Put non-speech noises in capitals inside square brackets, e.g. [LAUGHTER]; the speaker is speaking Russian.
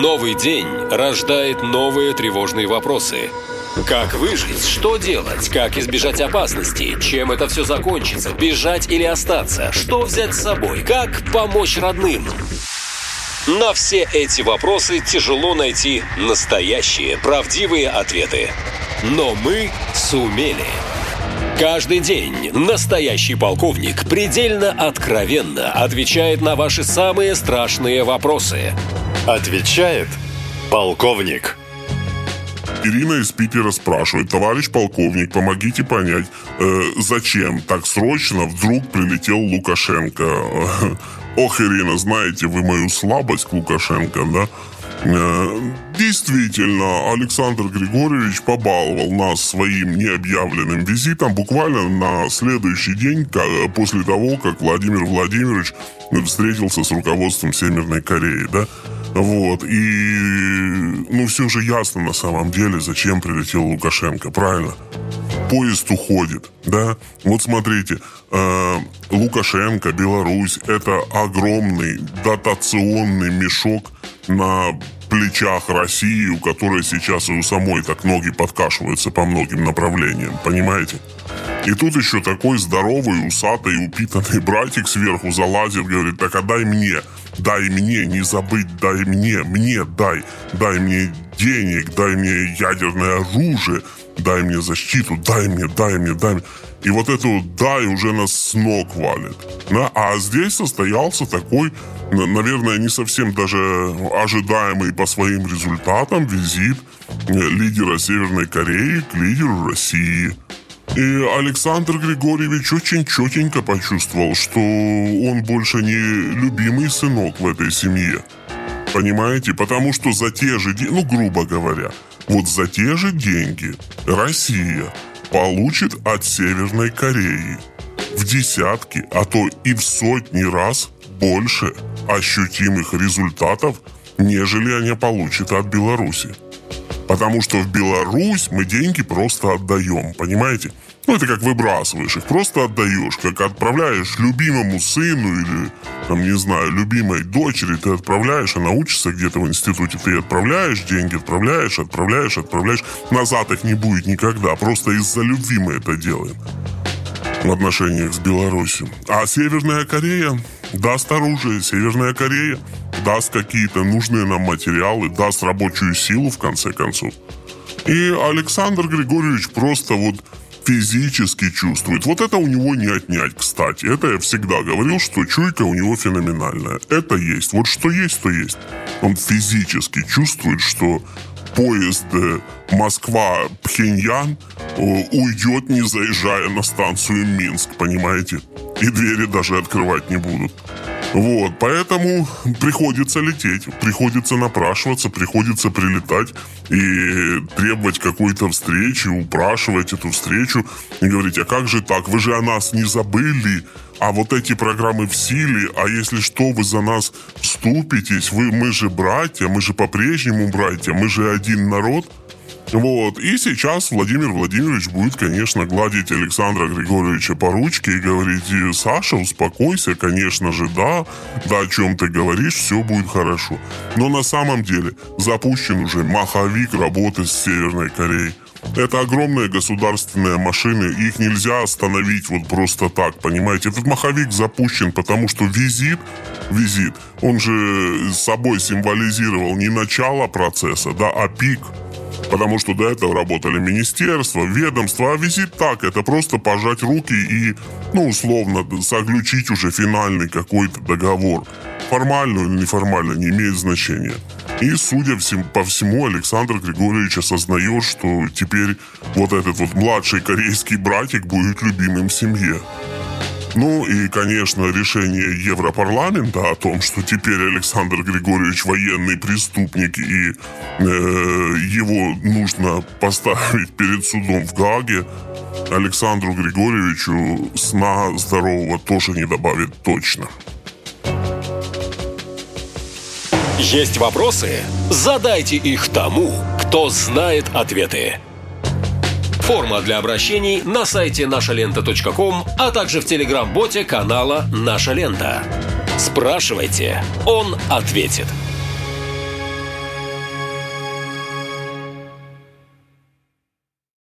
Новый день рождает новые тревожные вопросы. Как выжить? Что делать? Как избежать опасности? Чем это все закончится? Бежать или остаться? Что взять с собой? Как помочь родным? На все эти вопросы тяжело найти настоящие, правдивые ответы. Но мы сумели. Каждый день настоящий полковник предельно откровенно отвечает на ваши самые страшные вопросы. Отвечает полковник. Ирина из Питера спрашивает, товарищ полковник, помогите понять, э, зачем так срочно вдруг прилетел Лукашенко? [LAUGHS] Ох, Ирина, знаете вы мою слабость к Лукашенко, да? Э, действительно, Александр Григорьевич побаловал нас своим необъявленным визитом буквально на следующий день после того, как Владимир Владимирович встретился с руководством Северной Кореи, да? Вот, и, ну, все же ясно на самом деле, зачем прилетел Лукашенко, правильно? Поезд уходит, да? Вот смотрите, э, Лукашенко, Беларусь, это огромный дотационный мешок на плечах России, у которой сейчас и у самой так ноги подкашиваются по многим направлениям, понимаете? И тут еще такой здоровый, усатый, упитанный братик сверху залазит, говорит, так отдай мне, дай мне, не забыть, дай мне, мне дай, дай мне денег, дай мне ядерное оружие, дай мне защиту, дай мне, дай мне, дай мне. И вот это вот «дай» уже нас с ног валит. А здесь состоялся такой, наверное, не совсем даже ожидаемый по своим результатам визит э, лидера Северной Кореи к лидеру России. И Александр Григорьевич очень четенько почувствовал, что он больше не любимый сынок в этой семье. Понимаете? Потому что за те же деньги, ну, грубо говоря, вот за те же деньги Россия получит от Северной Кореи в десятки, а то и в сотни раз больше ощутимых результатов, нежели они получат от Беларуси. Потому что в Беларусь мы деньги просто отдаем, понимаете? Ну, это как выбрасываешь их, просто отдаешь, как отправляешь любимому сыну или, там, не знаю, любимой дочери, ты отправляешь, она учится где-то в институте, ты отправляешь деньги, отправляешь, отправляешь, отправляешь. Назад их не будет никогда, просто из-за любви мы это делаем в отношениях с Беларусью. А Северная Корея даст оружие, Северная Корея даст какие-то нужные нам материалы, даст рабочую силу, в конце концов. И Александр Григорьевич просто вот физически чувствует. Вот это у него не отнять, кстати. Это я всегда говорил, что чуйка у него феноменальная. Это есть. Вот что есть, то есть. Он физически чувствует, что поезд э, Москва-Пхеньян уйдет, не заезжая на станцию Минск, понимаете? И двери даже открывать не будут. Вот, поэтому приходится лететь, приходится напрашиваться, приходится прилетать и требовать какой-то встречи, упрашивать эту встречу и говорить, а как же так, вы же о нас не забыли, а вот эти программы в силе, а если что, вы за нас вступитесь, вы, мы же братья, мы же по-прежнему братья, мы же один народ – вот. И сейчас Владимир Владимирович будет, конечно, гладить Александра Григорьевича по ручке и говорить, Саша, успокойся, конечно же, да, да, о чем ты говоришь, все будет хорошо. Но на самом деле запущен уже маховик работы с Северной Кореей. Это огромные государственные машины, их нельзя остановить вот просто так, понимаете? Этот маховик запущен, потому что визит, визит, он же собой символизировал не начало процесса, да, а пик – Потому что до этого работали министерства, ведомства, а визит так, это просто пожать руки и, ну, условно, заключить уже финальный какой-то договор. Формально или неформально, не имеет значения. И, судя по всему, Александр Григорьевич осознает, что теперь вот этот вот младший корейский братик будет любимым в семье. Ну и, конечно, решение Европарламента о том, что теперь Александр Григорьевич военный преступник и э, его нужно поставить перед судом в Гаге, Александру Григорьевичу сна здорового тоже не добавит точно. Есть вопросы? Задайте их тому, кто знает ответы. Форма для обращений на сайте нашалента.ком, а также в телеграм-боте канала «Наша лента». Спрашивайте, он ответит.